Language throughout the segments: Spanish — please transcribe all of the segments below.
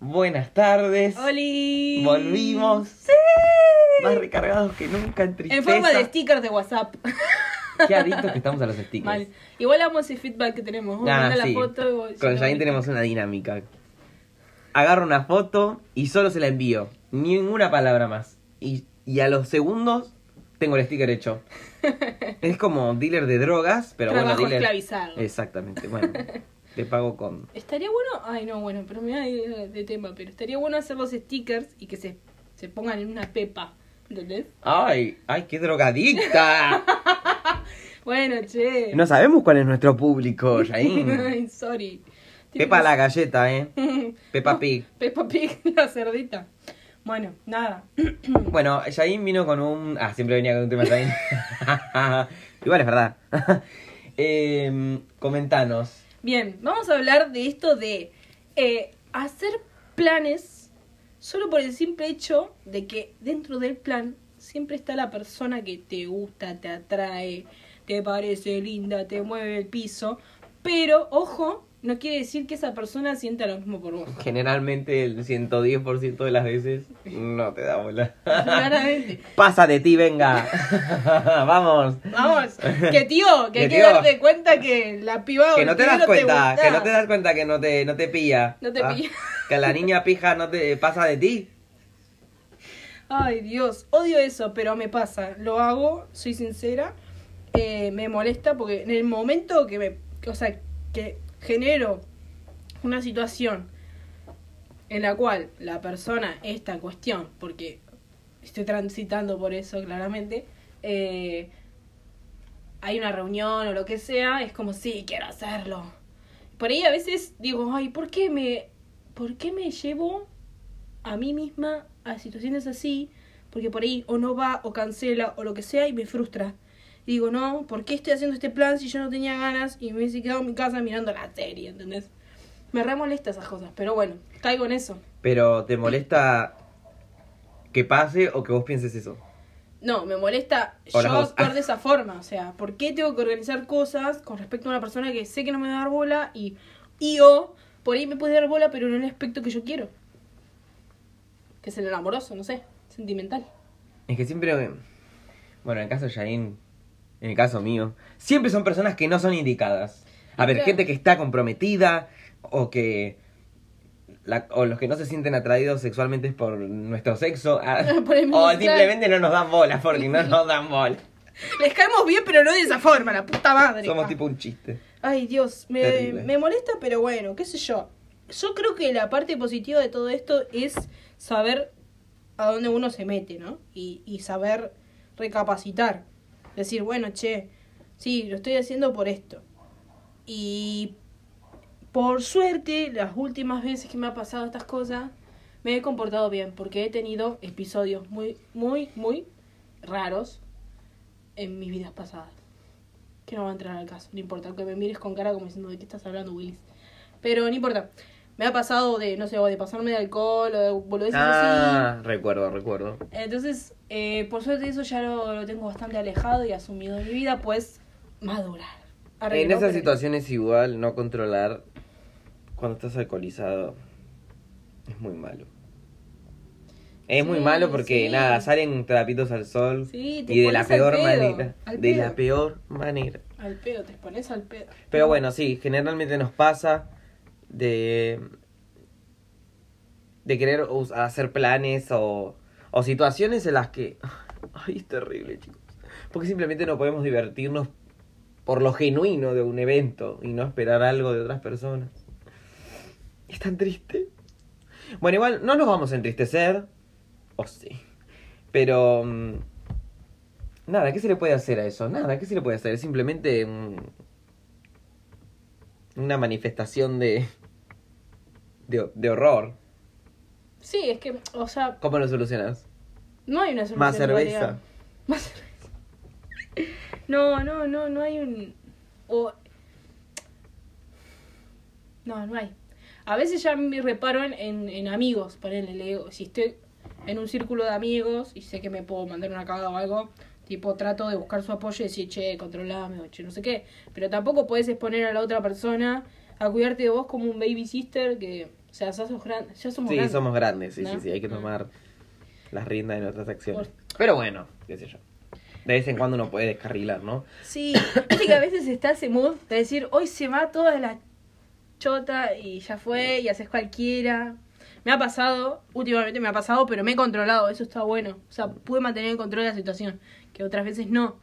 Buenas tardes. ¡Holi! Volvimos. ¡Sí! Más recargados que nunca en tristeza. En forma de stickers de WhatsApp. Qué adictos que estamos a los stickers. Mal. Igual amo ese feedback que tenemos. Ah, sí. la foto y vos- Con Jain no- tenemos una dinámica. Agarro una foto y solo se la envío. Ninguna palabra más. Y, y a los segundos tengo el sticker hecho. es como dealer de drogas, pero Trabajo bueno, dealer. esclavizado. Exactamente. Bueno, te pago con. Estaría bueno, ay no, bueno, pero me da de, tema, pero estaría bueno hacer los stickers y que se, se pongan en una pepa, ¿entendés? ¡Ay! ¡Ay, qué drogadicta! Bueno, che. no sabemos cuál es nuestro público, Jain. Ay, sorry. Pepa la galleta, ¿eh? Peppa Pig. Peppa Pig, la cerdita. Bueno, nada. Bueno, Jain vino con un... Ah, siempre venía con un tema Jain. Igual es verdad. eh, comentanos. Bien, vamos a hablar de esto de eh, hacer planes solo por el simple hecho de que dentro del plan siempre está la persona que te gusta, te atrae, te parece linda, te mueve el piso, pero ojo, no quiere decir que esa persona sienta lo mismo por vos. Generalmente el 110% de las veces no te da bola. Claramente. Pasa de ti, venga. Vamos. Vamos, que tío, que hay que darte cuenta que la piba Que no te das cuenta, que no te das cuenta que no te, no te pilla. No te Ah, pilla. Que la niña pija no te pasa de ti. Ay, Dios, odio eso, pero me pasa. Lo hago, soy sincera. eh, me molesta porque en el momento que me. O sea, que genero una situación en la cual la persona, esta en cuestión, porque estoy transitando por eso claramente, eh, hay una reunión o lo que sea, es como, sí, quiero hacerlo. Por ahí a veces digo, ay, ¿por qué me, por qué me llevo a mí misma a situaciones así? Porque por ahí o no va o cancela o lo que sea y me frustra. Digo, no, ¿por qué estoy haciendo este plan si yo no tenía ganas y me hubiese quedado en mi casa mirando la serie, ¿entendés? Me re molesta esas cosas, pero bueno, caigo en eso. Pero ¿te molesta que pase o que vos pienses eso? No, me molesta O yo actuar de esa forma. O sea, ¿por qué tengo que organizar cosas con respecto a una persona que sé que no me va a dar bola y, y o por ahí me puede dar bola, pero en el aspecto que yo quiero? Que es el amoroso, no sé, sentimental. Es que siempre... Bueno, en el caso de Jain, en el caso mío, siempre son personas que no son indicadas. A ver, gente que está comprometida o que... la- o los que no se sienten atraídos sexualmente por nuestro sexo. ah, o simplemente no nos dan bola porque no nos dan bola. Les caemos bien, pero no de esa forma, la puta madre. Somos tipo un chiste. Ay, Dios, me, me molesta, pero bueno, qué sé yo. Yo creo que la parte positiva de todo esto es saber a dónde uno se mete, ¿no? Y, y saber recapacitar. Decir, bueno, che, sí, lo estoy haciendo por esto. Y por suerte, las últimas veces que me ha pasado estas cosas, me he comportado bien, porque he tenido episodios muy, muy, muy raros en mis vidas pasadas que no va a entrar al caso, no importa, aunque me mires con cara como diciendo de qué estás hablando, Willis. Pero no importa. Me ha pasado de, no sé, o de pasarme de alcohol o de boludeces Ah, recuerdo, recuerdo. así. Entonces, eh, por suerte eso ya lo, lo tengo bastante alejado y asumido en mi vida, pues madurar. En esas pero- situaciones igual no controlar cuando estás alcoholizado es muy malo. Es muy malo porque sí. nada, salen trapitos al sol Sí, te y de la peor pedo, manera. De la peor manera. Al pedo, te pones al pedo. Pero bueno, sí, generalmente nos pasa de de querer hacer planes o, o situaciones en las que ay, es terrible, chicos. Porque simplemente no podemos divertirnos por lo genuino de un evento y no esperar algo de otras personas. Es tan triste. Bueno, igual no nos vamos a entristecer. O sí. Pero... mm, Nada, ¿qué se le puede hacer a eso? Nada, ¿qué se le puede hacer? Es simplemente una manifestación de, de, de horror. Sí, es que, o sea, ¿Cómo lo solucionas? no hay una solución. Más cerveza. Más cerveza. No, no, no, no hay un... o- No, no hay. A veces ya me reparo en, en, en amigos, ponele, le digo, si estoy en un círculo de amigos y sé que me puedo mandar una cagada o algo, tipo trato de buscar su apoyo y decir, che, controlame o che, no sé qué. Pero tampoco puedes exponer a la otra persona a cuidarte de vos como un baby sister que sea, ya sos gran- ya somos Sí, grandes. somos grandes, sí, ¿No? sí, sí, hay que Mm. tomar las riendas de nuestras acciones. Por- Pero bueno, qué sé yo. De vez en cuando uno puede descarrilar, ¿no? Sí, viste que a veces está ese mood de decir, hoy se va toda la chota y ya fue y haces cualquiera. Me ha pasado, últimamente me ha pasado, pero me he controlado, eso está bueno. O sea, pude mantener el control de la situación, que otras veces no.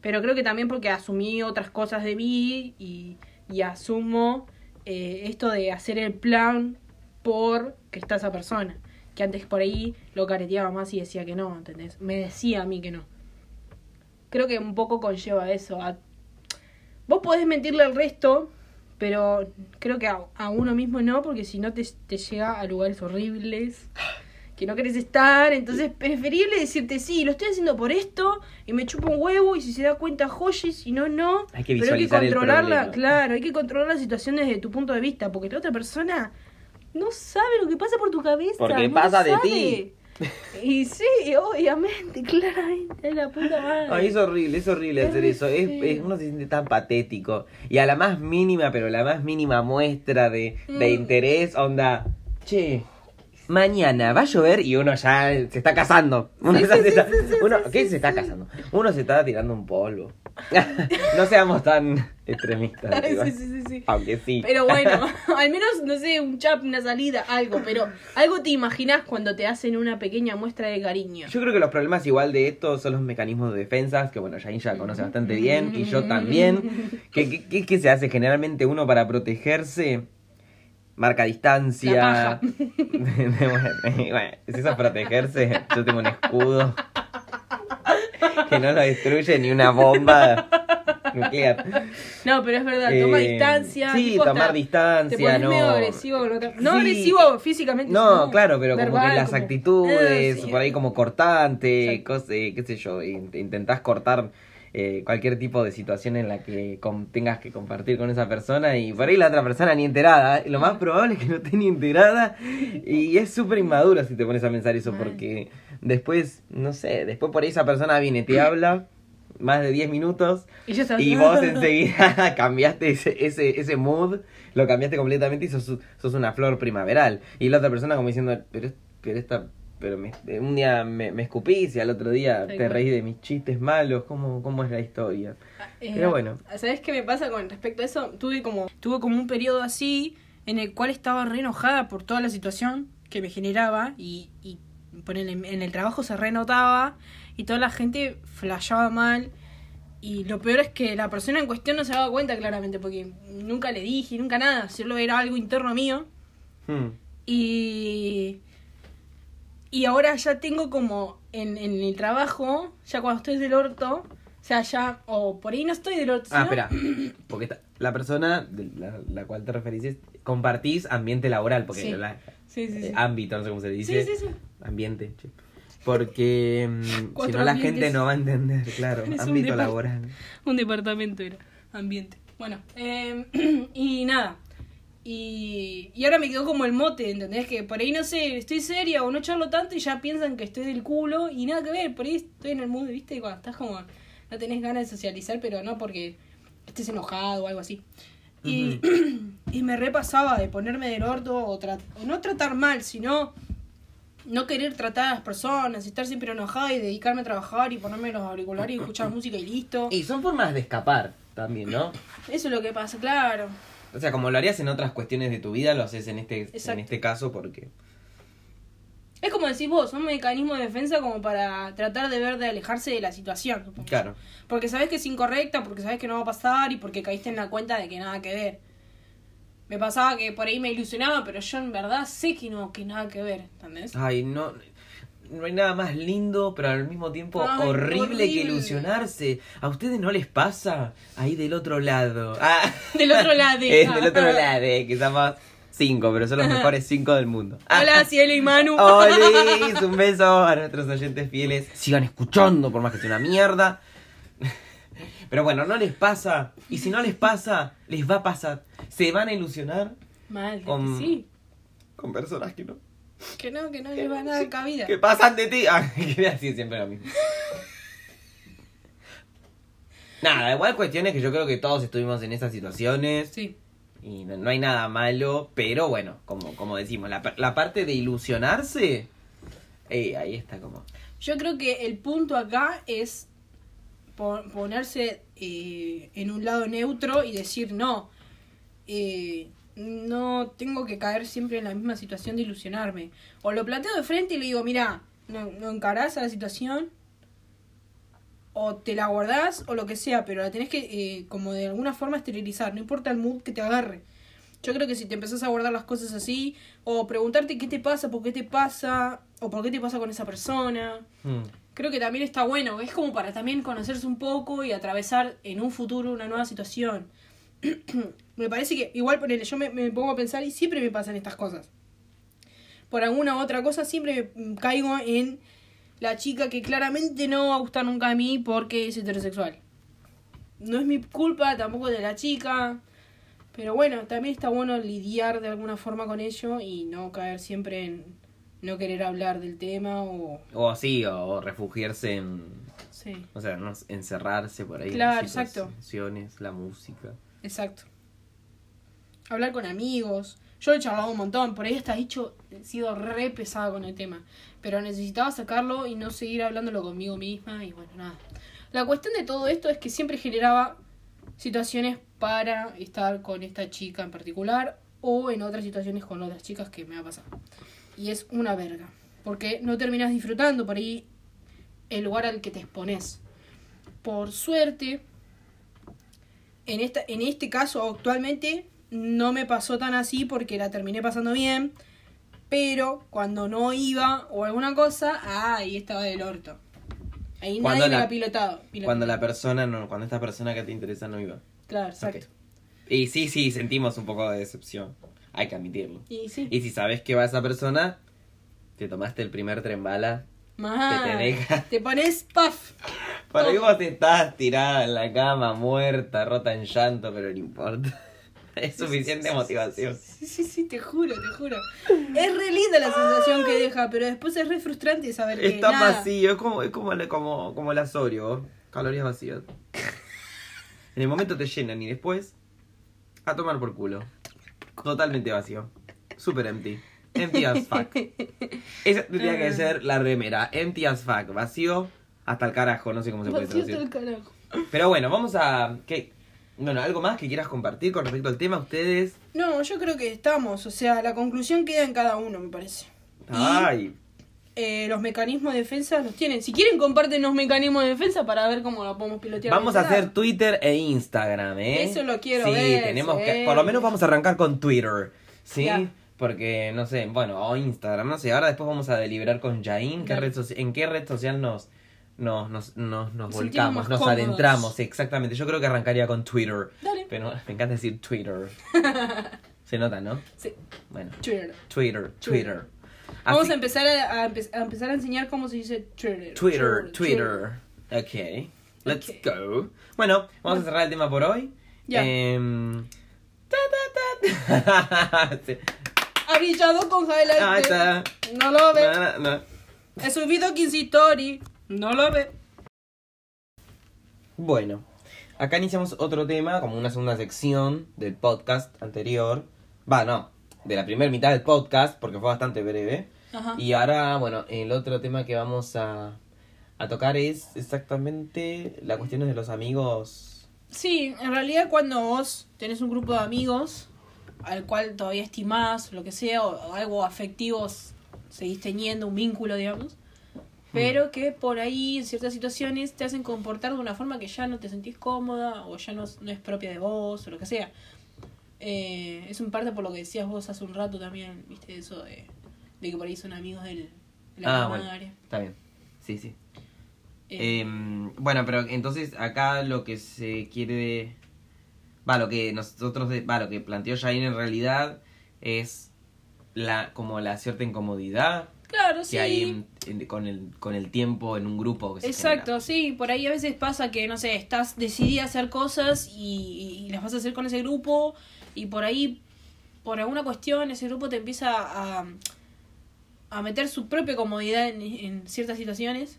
Pero creo que también porque asumí otras cosas de mí y, y asumo eh, esto de hacer el plan por que está esa persona. Que antes por ahí lo careteaba más y decía que no, ¿entendés? Me decía a mí que no creo que un poco conlleva eso. A... Vos podés mentirle al resto, pero creo que a, a uno mismo no, porque si no te, te llega a lugares horribles que no querés estar. Entonces, preferible decirte, sí, lo estoy haciendo por esto y me chupa un huevo y si se da cuenta, joye, si no, no. Hay que pero hay que controlarla, claro, hay que controlar la situación desde tu punto de vista, porque la otra persona no sabe lo que pasa por tu cabeza. Porque no pasa de sabe. ti. Y sí, obviamente, claramente, la puta madre. Ay, es horrible, es horrible Es hacer eso. Es, es- uno se siente tan patético. Y a la más mínima, pero la más mínima muestra de, de Mm. interés, onda, che, mañana va a llover y uno ya se está casando. Uno, Sí, ya sí, se sí, está- sí, sí, uno- sí, ¿Qué se está casando? Uno se está tirando un polvo. no seamos tan extremistas. Igual. sí, sí, sí, sí. Aunque sí. Pero bueno, al menos, no sé, un chap, una salida, algo. Pero algo te imaginas cuando te hacen una pequeña muestra de cariño. Yo creo que los problemas igual de esto son los mecanismos de defensas, que bueno, Jain ya conoce bastante bien, y yo también. ¿Qué, qué- qué se hace generalmente uno para protegerse? Marca distancia. Bueno, si eso es protegerse, yo tengo un escudo que no lo destruye ni una bomba nuclear. No, pero es verdad, toma Eh, distancia. sí, tomar distancia, Te pones no. medio agresivo con otra. No Sí. agresivo físicamente. No, claro, pero como que las como- actitudes, Eh, sí. por ahí como cortante, Exacto. cos- eh, qué sé yo, int- intentás cortar eh, cualquier tipo de situación en la que tengas que compartir con esa persona y por ahí la otra persona ni enterada. Lo más probable es que no esté ni enterada y es súper inmaduro si te pones a pensar eso porque después, no sé, después por ahí esa persona viene, te habla más de 10 minutos Y yo estaba- y vos enseguida cambiaste ese, ese, ese mood, lo cambiaste completamente y sos, sos una flor primaveral. Y la otra persona como diciendo, pero, pero esta, pero me- un día me, me escupís y al otro día te reís de mis chistes malos, ¿cómo, cómo es la historia? Eh, Pero bueno. ¿Sabes qué me pasa con respecto a eso? Tuve como, tuve como un periodo así en el cual estaba re enojada por toda la situación que me generaba y, y ponele, en el trabajo se renotaba y toda la gente flashaba mal. Y lo peor es que la persona en cuestión no se daba cuenta claramente porque nunca le dije, nunca nada, solo era algo interno mío. Hmm. Y. Y ahora ya tengo como en, en el trabajo, ya cuando estoy del orto, o sea, ya, o por ahí no estoy del orto. Ah, espera, porque esta- la persona de la, la cual te referís es, compartís ambiente laboral, porque Sí. la- Sí, sí, eh, ámbito, no sé cómo se dice. Sí, sí, sí. Ambiente, che. Porque mm, si no la gente no va a entender, claro, Es un ámbito depart- laboral. Un departamento era, ambiente. Bueno, eh, y nada. Y, y ahora me quedó como el mote, ¿entendés? Que por ahí no sé, estoy seria o no charlo tanto y ya piensan que estoy del culo y nada que ver. Por ahí estoy en el mood, ¿viste? Cuando estás como, no tenés ganas de socializar, pero no porque estés enojado o algo así. Y, y me repasaba de ponerme del orto o, tra- o no tratar mal, sino no querer tratar a las personas, estar siempre enojada y dedicarme a trabajar y ponerme los auriculares y escuchar música y listo. Y son formas de escapar también, ¿no? Eso es lo que pasa, claro. O sea, como lo harías en otras cuestiones de tu vida, lo haces en este, en este caso porque... Es como decís vos, un mecanismo de defensa como para tratar de ver de alejarse de la situación. supongo. Claro. Porque sabes que es incorrecta, porque sabes que no va a pasar y porque caíste en la cuenta de que nada que ver. Me pasaba que por ahí me ilusionaba, pero yo en verdad sé que no, que nada que ver, ¿entendés? Ay, no... No hay nada más lindo, pero al mismo tiempo Ay, horrible, que ilusionarse. ¿A ustedes no les pasa? Ahí del otro lado. Ah. Del otro lado. Es del otro lado, que somos cinco, pero son los mejores cinco del mundo. Ah. Hola, Cielo y Manu. ¡Olis! Un beso a nuestros oyentes fieles. Sigan escuchando, por más que sea una mierda. Pero bueno, no les pasa. Y si no les pasa, les va a pasar. Se van a ilusionar Mal, Con- sí. con personas que no. Que no, que no les va a dar cabida. Que pasan de ti. Ah, quería decir siempre lo mismo. Nada, igual cuestiones que yo creo que todos estuvimos en esas situaciones. Sí. Y no, no hay nada malo, pero bueno, como, como decimos, la, la parte de ilusionarse, eh, ahí está como... Yo creo que el punto acá es po- ponerse eh, en un lado neutro y decir no. eh, no tengo que caer siempre en la misma situación de ilusionarme. O lo planteo de frente y le digo, mira, no, no encarás a la situación, o te la guardás, o lo que sea, pero la tenés que, eh, como de alguna forma, esterilizar, no importa el mood que te agarre. Yo creo que si te empezás a guardar las cosas así, o preguntarte qué te pasa, por qué te pasa, o por qué te pasa con esa persona, hmm, creo que también está bueno. Es como para también conocerse un poco y atravesar en un futuro una nueva situación. me parece que, igual, ponele, yo me, me pongo a pensar y siempre me pasan estas cosas. Por alguna u otra cosa, siempre me mm, caigo en la chica que claramente no va a gustar nunca a mí porque es heterosexual. No es mi culpa, tampoco de la chica. Pero bueno, también está bueno lidiar de alguna forma con ello y no caer siempre en no querer hablar del tema o... O así, o refugiarse en... Sí. O sea, no, encerrarse por ahí. en Claro, exacto. situaciones, la música. Exacto. Hablar con amigos. Yo he charlado un montón, por ahí hasta dicho, he sido re pesada con el tema. Pero necesitaba sacarlo y no seguir hablándolo conmigo misma y bueno, nada. La cuestión de todo esto es que siempre generaba situaciones para estar con esta chica en particular o en otras situaciones con otras chicas que me ha pasado. Y es una verga. Porque no terminas disfrutando por ahí el lugar al que te expones. Por suerte, en, esta, en este caso actualmente no me pasó tan así porque la terminé pasando bien. Pero cuando no iba o alguna cosa, ah, ahí estaba del orto. Ahí Cuando nadie me la- ha pilotado. pilotado. Cuando la persona, no, cuando esta persona que te interesa no iba. Claro, exacto. Y sí, sí, sentimos un poco de decepción. Hay que admitirlo. Y sí. Y si sabes que va esa persona, te tomaste el primer tren bala. Que te deja. Te pones puff. Por ahí vos estás tirada en la cama, muerta, rota en llanto, pero no importa. Es suficiente motivación. Sí, sí, sí, te juro, te juro. Es re linda la sensación que deja, pero después es re frustrante saber que Está nada. vacío, es como, es como, como, como el asorio, calorías vacías. En el momento te llenan y después a tomar por culo. Totalmente vacío. Super empty. Empty as fuck. Esa tendría que ser la remera. Empty as fuck. Vacío hasta el carajo. No sé cómo se puede traducir. todo el carajo. Pero bueno, vamos a... ¿qué? Bueno, ¿algo más que quieras compartir con respecto al tema? Ustedes... No, yo creo que estamos, o sea, la conclusión queda en cada uno, me parece. Y Ay, eh, los mecanismos de defensa los tienen. Si quieren, comparten los mecanismos de defensa para ver cómo lo podemos pilotear. vamos a hacer Twitter e Instagram, ¿eh? Eso lo quiero sí, ver, tenemos sí. que... Por lo menos vamos a arrancar con Twitter, ¿sí? Ya. Porque, no sé, bueno, o Instagram, no sé. Ahora después vamos a deliberar con Jain ¿qué Dale. red soci- ¿En qué red social nos... Nos, nos, nos, nos volcamos, nos cómodos. adentramos, exactamente. Yo creo que arrancaría con Twitter. Dale. Pero me encanta decir Twitter. Se nota, ¿no? Sí, Bueno, Twitter. Twitter, Twitter. Vamos Así- a empezar a, a empe- a empezar a enseñar cómo se dice Twitter. Twitter, Twitter. Ok. Let's Ok. go. Bueno, vamos a cerrar el tema por hoy. Ya. Em, ta, ta, ta. Sí. Ha brillado con highlight. Está. No lo ve. No, no. He subido 15 story. No lo ve. Bueno, acá iniciamos otro tema, como una segunda sección del podcast anterior. Va, no, de la primera mitad del podcast, porque fue bastante breve. Ajá. Y ahora, bueno, el otro tema que vamos a, a tocar es exactamente la cuestión de los amigos. Sí, en realidad cuando vos tenés un grupo de amigos al cual todavía estimás, lo que sea, o, algo afectivo, seguís teniendo un vínculo, digamos, pero que por ahí en ciertas situaciones te hacen comportar de una forma que ya no te sentís cómoda o ya no, es- no es propia de vos o lo que sea. Eh, es un parte por lo que decías vos hace un rato también, viste, eso de, de que por ahí son amigos del, de la Ah, bueno. primaria. Está bien. Sí, sí. Eh, Em, bueno, pero entonces acá lo que se quiere... Va, lo que nosotros... Va, lo que planteó Jair en realidad es la como la cierta incomodidad claro, que sí. hay en- en- con, el, con el tiempo en un grupo. Que se Exacto, sí, por ahí a veces pasa que, no sé, estás decidida a hacer cosas y, y las vas a hacer con ese grupo y por ahí, por alguna cuestión, ese grupo te empieza a, a meter su propia comodidad en, en ciertas situaciones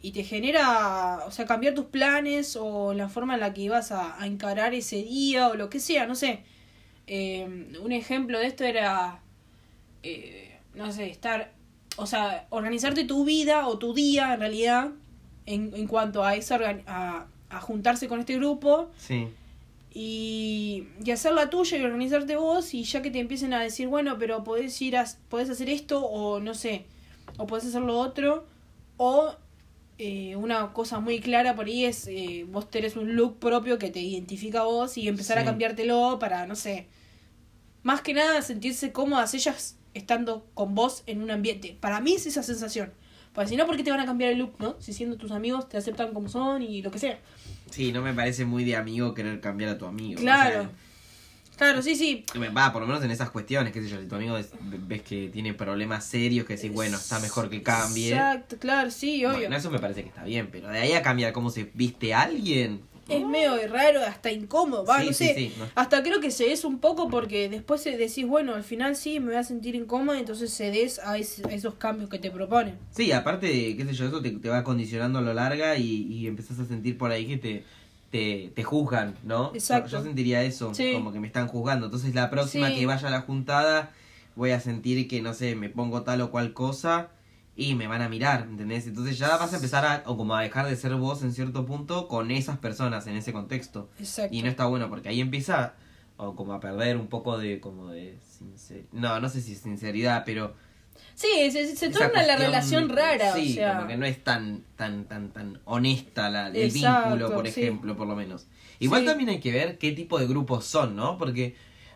y te genera, o sea, cambiar tus planes o la forma en la que ibas a, a encarar ese día o lo que sea, no sé. Eh, un ejemplo de esto era, eh, no sé, estar, o sea, organizarte tu vida o tu día en realidad en, en cuanto a eso, a, a juntarse con este grupo Sí. y, y hacer la tuya y organizarte vos y ya que te empiecen a decir, bueno, pero podés ir a, podés hacer esto o no sé, o podés hacer lo otro o eh, una cosa muy clara por ahí es eh, vos tenés un look propio que te identifica a vos y empezar a cambiártelo para, no sé, más que nada sentirse cómodas ellas estando con vos en un ambiente. Para mí es esa sensación. Porque si no, ¿por qué te van a cambiar el look, no? Si siendo tus amigos te aceptan como son y lo que sea. Sí, no me parece muy de amigo querer cambiar a tu amigo. o Claro. sea, Claro, sí, sí. Va, por lo menos en esas cuestiones, qué sé yo, si tu amigo es- ves que tiene problemas serios, que decís, bueno, está mejor que cambie. Exacto, claro, sí, obvio. Bueno, eso me parece que está bien, pero de ahí a cambiar cómo se viste alguien. Es medio raro, hasta incómodo, va, Sí, no sé. sí, no. Hasta creo que se es un poco porque después se- decís, bueno, al final sí, me voy a sentir incómodo, entonces cedes a, es- a esos cambios que te proponen. Sí, aparte, qué sé yo, eso te, te va condicionando a lo larga y, y empezás a sentir por ahí que te, te, te juzgan, ¿no? Exacto. Yo, yo sentiría eso, como que me están juzgando. Entonces la próxima que vaya a la juntada voy a sentir que, no sé, me pongo tal o cual cosa y me van a mirar, ¿entendés? Entonces ya vas a empezar a, o como a dejar de ser vos en cierto punto con esas personas en ese contexto. Exacto. Y no está bueno porque ahí empieza o como a perder un poco de como de. No, no sé si sinceridad, pero Sí, se, torna la relación rara, Sí, o sea. como que no es tan tan tan tan honesta la, el Exacto, vínculo, por sí. ejemplo, por lo menos. Igual Sí. también hay que ver qué tipo de grupos son, ¿no? Porque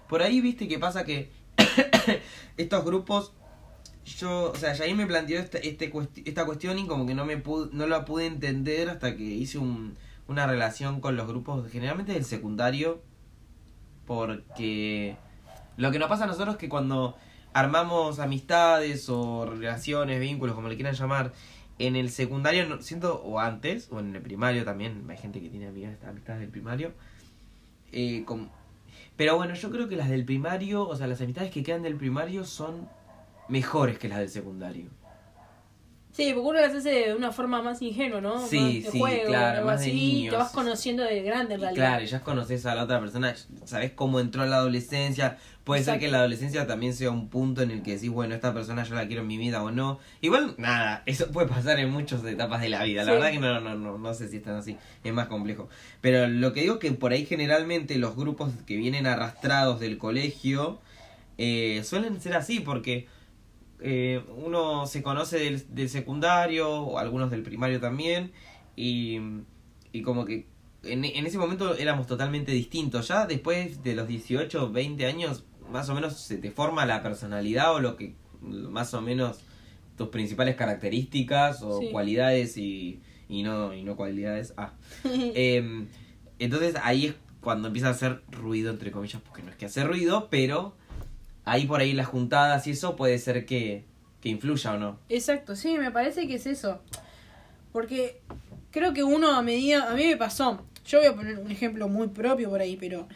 por ahí viste que pasa que estos grupos yo, o sea, ahí me planteó esta, este cuesti- esta cuestión y como que no me pude, no la pude entender hasta que hice un, una relación con los grupos, generalmente del secundario, porque lo que nos pasa a nosotros es que cuando armamos amistades o relaciones, vínculos, como le quieran llamar, en el secundario, siento, o antes, o en el primario también, hay gente que tiene amigas, amistades del primario, eh, com- pero bueno, yo creo que las del primario, o sea, las amistades que quedan del primario son mejores que las del secundario. Sí, porque uno las hace de una forma más ingenua, ¿no? Sí, Más de sí, juego, claro, más de niños. Te vas conociendo de grande en realidad. claro, y ya conoces a la otra persona, sabes cómo entró la adolescencia. Puede ser que la adolescencia también sea un punto en el que decís, bueno, esta persona yo la quiero en mi vida o no. Igual, nada, eso puede pasar en muchas etapas de la vida. La Sí. verdad que no, no, no, no sé si están así, es más complejo. Pero lo que digo es que por ahí generalmente los grupos que vienen arrastrados del colegio eh, suelen ser así porque eh, uno se conoce del, del secundario, o algunos del primario también, y, y como que en, en ese momento éramos totalmente distintos. Ya después de los 18, 20 años, más o menos se te forma la personalidad o lo que, más o menos, tus principales características o Sí. cualidades y, y, no, y no cualidades. Ah. Em, entonces ahí es cuando empieza a hacer ruido, entre comillas, porque no es que hace ruido, pero ahí por ahí las juntadas y eso puede ser que, que influya o no. Exacto, sí, me parece que es eso. Porque creo que uno a medida, a mí me pasó, yo voy a poner un ejemplo muy propio por ahí, pero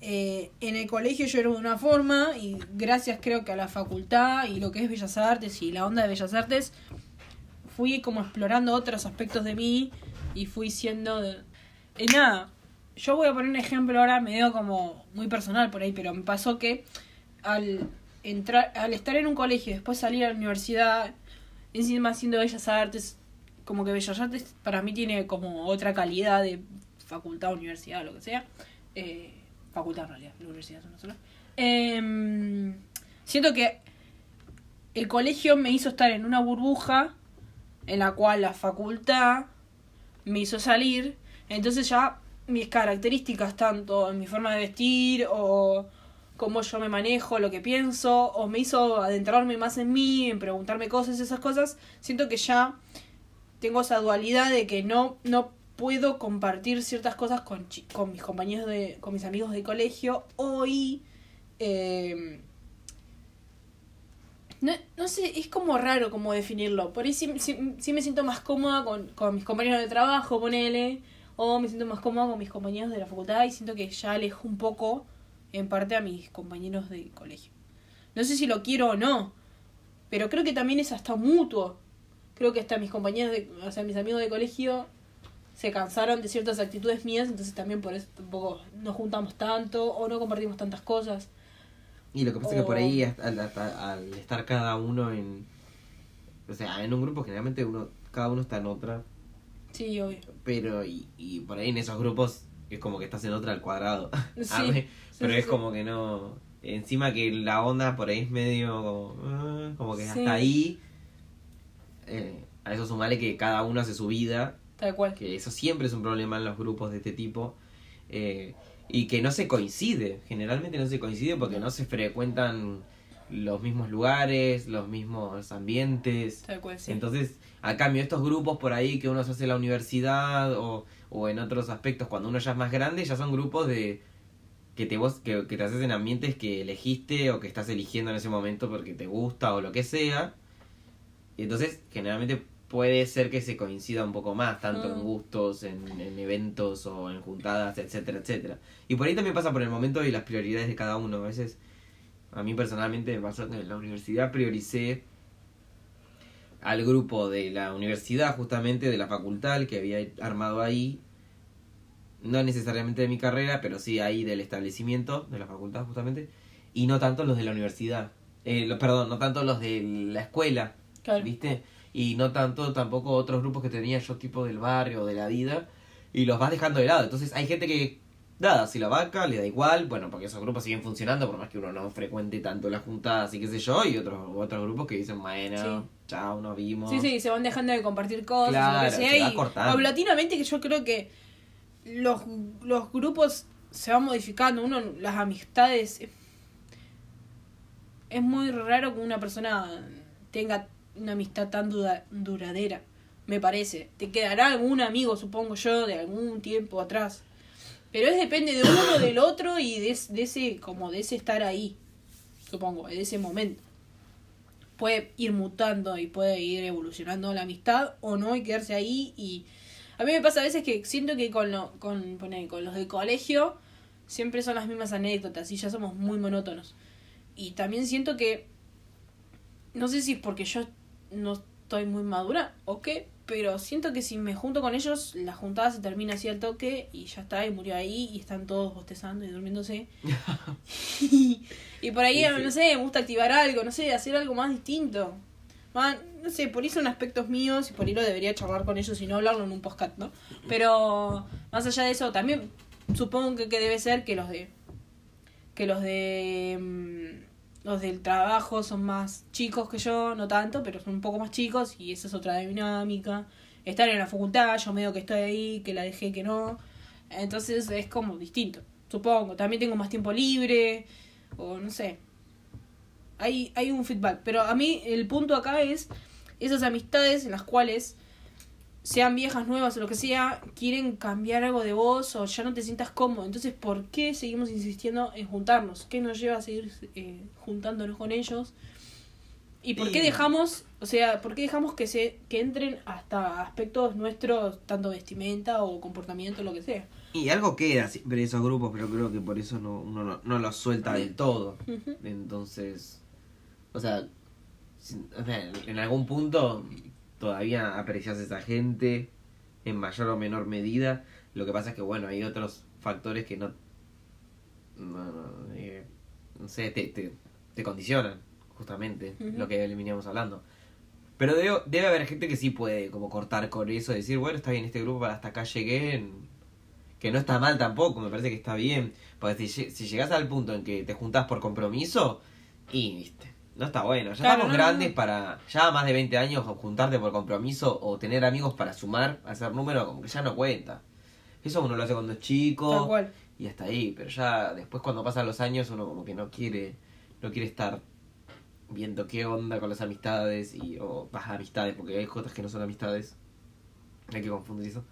eh, en el colegio yo era de una forma y gracias creo que a la facultad y lo que es Bellas Artes y la onda de Bellas Artes, fui como explorando otros aspectos de mí y fui siendo... De... eh, nada, yo voy a poner un ejemplo ahora medio como muy personal por ahí, pero me pasó que al entrar, al estar en un colegio y después salir a la universidad, encima haciendo bellas artes, como que bellas artes para mí tiene como otra calidad de facultad, universidad, lo que sea. Eh, facultad en realidad, la universidad es una sola. Em, siento que el colegio me hizo estar en una burbuja en la cual la facultad me hizo salir, entonces ya mis características, tanto en mi forma de vestir o cómo yo me manejo, lo que pienso, o me hizo adentrarme más en mí, en preguntarme cosas, esas cosas, siento que ya tengo esa dualidad de que no, no puedo compartir ciertas cosas con, con mis compañeros de, con mis amigos de colegio, hoy eh, no, no sé, es como raro como definirlo. Por ahí sí, sí- sí me siento más cómoda con, con mis compañeros de trabajo, ponele. O me siento más cómoda con mis compañeros de la facultad y siento que ya alejo un poco, en parte, a mis compañeros de colegio. No sé si lo quiero o no, pero creo que también es hasta mutuo. Creo que hasta mis compañeros, de, o sea, mis amigos de colegio se cansaron de ciertas actitudes mías, entonces también por eso tampoco nos juntamos tanto o no compartimos tantas cosas. Y lo que pasa es que por ahí, al estar cada uno en. O sea, en un grupo, generalmente uno cada uno está en otra. Sí, obvio. Pero, y, y por ahí en esos grupos es como que estás en otra al cuadrado. Sí, pero es como que no. Encima que la onda por ahí es medio como. ah, como que hasta ahí. eh, a eso sumale que cada uno hace su vida. Tal cual. Que eso siempre es un problema en los grupos de este tipo. eh, y que no se coincide. Generalmente no se coincide porque no se frecuentan los mismos lugares, los mismos ambientes. Tal cual, sí. Entonces, a cambio, estos grupos por ahí que uno se hace en la universidad o, o en otros aspectos, cuando uno ya es más grande, ya son grupos de que te vos que, que te haces en ambientes que elegiste o que estás eligiendo en ese momento porque te gusta o lo que sea. Y entonces, generalmente puede ser que se coincida un poco más, tanto en Mm. gustos, en, en eventos o en juntadas, etcétera, etcétera. Y por ahí también pasa por el momento y las prioridades de cada uno. A veces, a mí personalmente me pasó que en la universidad prioricé al grupo de la universidad, justamente de la facultad que había armado ahí. No necesariamente de mi carrera, pero sí ahí del establecimiento de la facultad, justamente. Y no tanto los de la universidad. Eh, lo- perdón, no tanto los de la escuela, Claro. ¿viste? Y no tanto tampoco otros grupos que tenía yo, tipo del barrio o de la vida. Y los vas dejando de lado. Entonces hay gente que, nada, si la vaca le da igual, bueno, porque esos grupos siguen funcionando, por más que uno no frecuente tanto las juntadas y qué sé yo. Y otros, otros grupos que dicen, bueno, Sí. Chao, nos vimos. Sí, sí, se van dejando de compartir cosas, Claro, lo que sea, se va y cortando. paulatinamente que yo creo que los, los grupos se van modificando, uno, las amistades, es muy raro que una persona tenga una amistad tan duda- duradera, me parece. Te quedará algún amigo, supongo yo, de algún tiempo atrás. Pero es depende de uno, del otro y de, de ese, como de ese estar ahí, supongo, de ese momento puede ir mutando y puede ir evolucionando la amistad o no y quedarse ahí y a mí me pasa a veces que siento que con lo, con, con los de colegio siempre son las mismas anécdotas y ya somos muy monótonos. Y también siento que no sé si es porque yo no estoy muy madura o qué pero siento que si me junto con ellos la juntada se termina así al toque y ya está y murió ahí y están todos bostezando y durmiéndose y, y por ahí, Sí, sí. no sé, me gusta activar algo, no sé, hacer algo más distinto. Más, no sé, por ahí son aspectos míos y por ahí lo debería charlar con ellos y no hablarlo en un podcast, ¿no? Pero más allá de eso, también supongo que, que debe ser que los de. que los de. Los del trabajo son más chicos que yo, no tanto, pero son un poco más chicos y esa es otra dinámica. Estar en la facultad, yo medio que estoy ahí, que la dejé, que no. Entonces es como distinto, supongo. También tengo más tiempo libre, o no sé. Hay, hay un feedback. Pero a mí el punto acá es esas amistades en las cuales, sean viejas, nuevas o lo que sea, quieren cambiar algo de vos o ya no te sientas cómodo. Entonces, ¿por qué seguimos insistiendo en juntarnos? ¿Qué nos lleva a seguir eh, juntándonos con ellos? ¿Y por qué dejamos, o sea, por qué dejamos que se que entren hasta aspectos nuestros, tanto vestimenta o comportamiento, lo que sea? Y algo queda siempre esos grupos, pero creo que por eso no, uno no, no los suelta del todo. Entonces, o sea, en algún punto todavía aprecias a esa gente en mayor o menor medida. Lo que pasa es que, bueno, hay otros factores que no, no, no, eh, no sé, te, te, te condicionan, justamente, lo que veníamos hablando. Pero debe, debe haber gente que sí puede como cortar con eso, decir, bueno, está bien, este grupo para hasta acá llegué, en- que no está mal tampoco, me parece que está bien. Porque si, si llegas al punto en que te juntás por compromiso, y viste, no está bueno. Ya Claro, estamos no, grandes no. para, ya más de 20 años, juntarte por compromiso o tener amigos para sumar, hacer número, como que ya no cuenta. Eso uno lo hace cuando es chico cual. y hasta ahí, pero ya después cuando pasan los años uno como que no quiere, no quiere estar viendo qué onda con las amistades y o más amistades, porque hay cosas que no son amistades. Hay que confundir eso.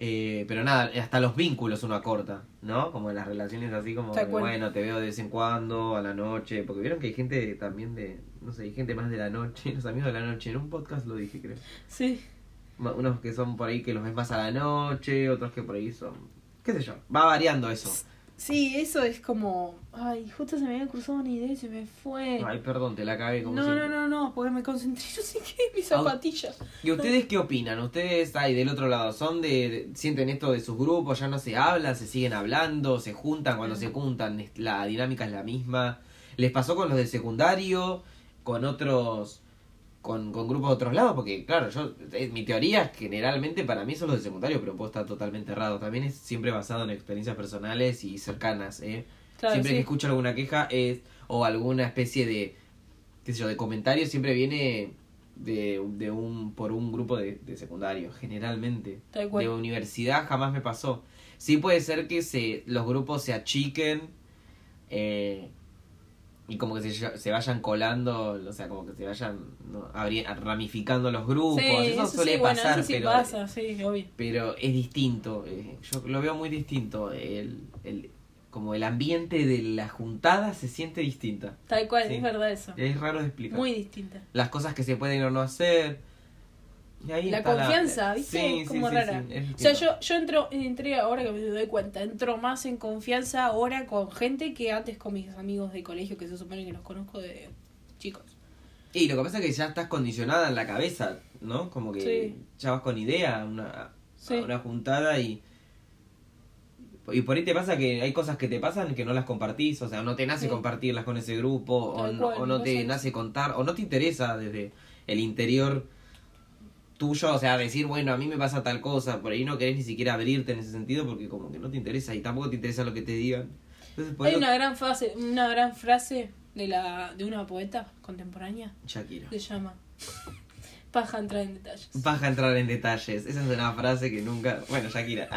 Eh, pero nada, hasta los vínculos uno acorta, ¿no? Como en las relaciones así como, bueno, te veo de vez en cuando, a la noche, porque vieron que hay gente también de, no sé, hay gente más de la noche, los amigos de la noche, en un podcast lo dije creo. Sí. Unos que son por ahí que los ves más a la noche, otros que por ahí son, qué sé yo, va variando eso. Sí, eso es como. Ay, justo se me había cruzado una idea y se me fue. Ay, perdón, te la cagué como no, no, siempre. no, no, porque me concentré. Yo sé que mis zapatillas. ¿Y ustedes qué opinan? ¿Ustedes ahí del otro lado son de, sienten esto de sus grupos, ya no se hablan, se siguen hablando, se juntan, cuando se juntan la dinámica es la misma? ¿Les pasó con los del secundario, con otros con, con grupos de otros lados? Porque claro, yo eh, mi teoría generalmente para mí son los del secundario, pero puedo estar totalmente errado. También es siempre basado en experiencias personales y cercanas, ¿eh? Claro, siempre sí. que escucho alguna queja es o alguna especie de qué sé yo de comentario siempre viene de, de un por un grupo de, de secundario generalmente Tal cual. de universidad jamás me pasó sí puede ser que se los grupos se achiquen eh, y como que se, se vayan colando o sea como que se vayan ¿no? abri- ramificando los grupos Sí, eso, eso suele sí, bueno, pasar eso sí pero pasa, sí, obvio. pero es distinto eh, yo lo veo muy distinto el, el como el ambiente de la juntada se siente distinta Tal cual, es verdad eso. es raro de explicar Muy distinta. las cosas que se pueden o no hacer ahí La está confianza, ¿viste? Sí, Es como sí, rara. sí, O sea, yo, yo entro, entré ahora que me doy cuenta, entro más en confianza ahora con gente que antes con mis amigos de colegio, que se supone que los conozco de chicos. y lo que pasa es que ya estás condicionada en la cabeza no como que Sí. ya vas con idea a una, Sí. a una juntada y y por ahí te pasa que hay cosas que te pasan que no las compartís, o sea, no te nace Sí. compartirlas con ese grupo, o no, cual, o no me te nace contar, o no te interesa desde el interior tuyo, o sea, decir, bueno, a mí me pasa tal cosa, por ahí no querés ni siquiera abrirte en ese sentido porque como que no te interesa y tampoco te interesa lo que te digan. Entonces, Hay una gran frase, una gran frase de la de una poeta contemporánea Shakira. que se llama Paja entrar en detalles. Vas a entrar en detalles. Esa es una frase que nunca. Bueno, Shakira.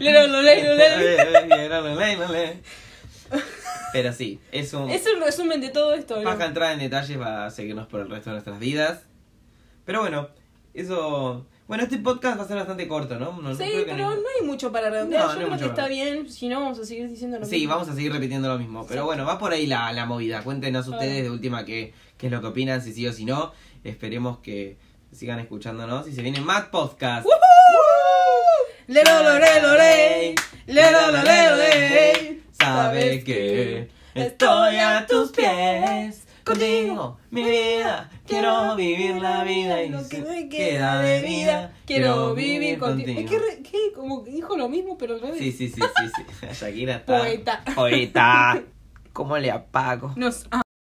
Lero, lo ley, lo ley. Pero sí, es un. Es el resumen de todo esto, ¿no? Paja entrar en detalles va a seguirnos por el resto de nuestras vidas. Pero bueno, eso. Bueno, este podcast va a ser bastante corto, ¿no? No- no Sí, creo que pero no hay mucho para redondear. No, Yo no hay creo mucho que está para- bien. Si no, vamos a seguir diciendo lo Sí, mismo. vamos a seguir repitiendo lo mismo. Pero bueno, va por ahí la, la movida. Cuéntenos ustedes de última qué, qué es lo que opinan, si sí o si no. Esperemos que sigan escuchándonos y se vienen más podcasts. Lero, lo ley, lo ley, lo ley. Sabes que estoy a tus pies. Contigo, mi vida, quiero vivir la vida y lo que me queda de vida, quiero vivir contigo. Es que, que como dijo lo mismo, pero al revés. Sí, sí, sí, sí, sí. Shakira está. Poeta. Poeta. ¿Cómo le apago? Nos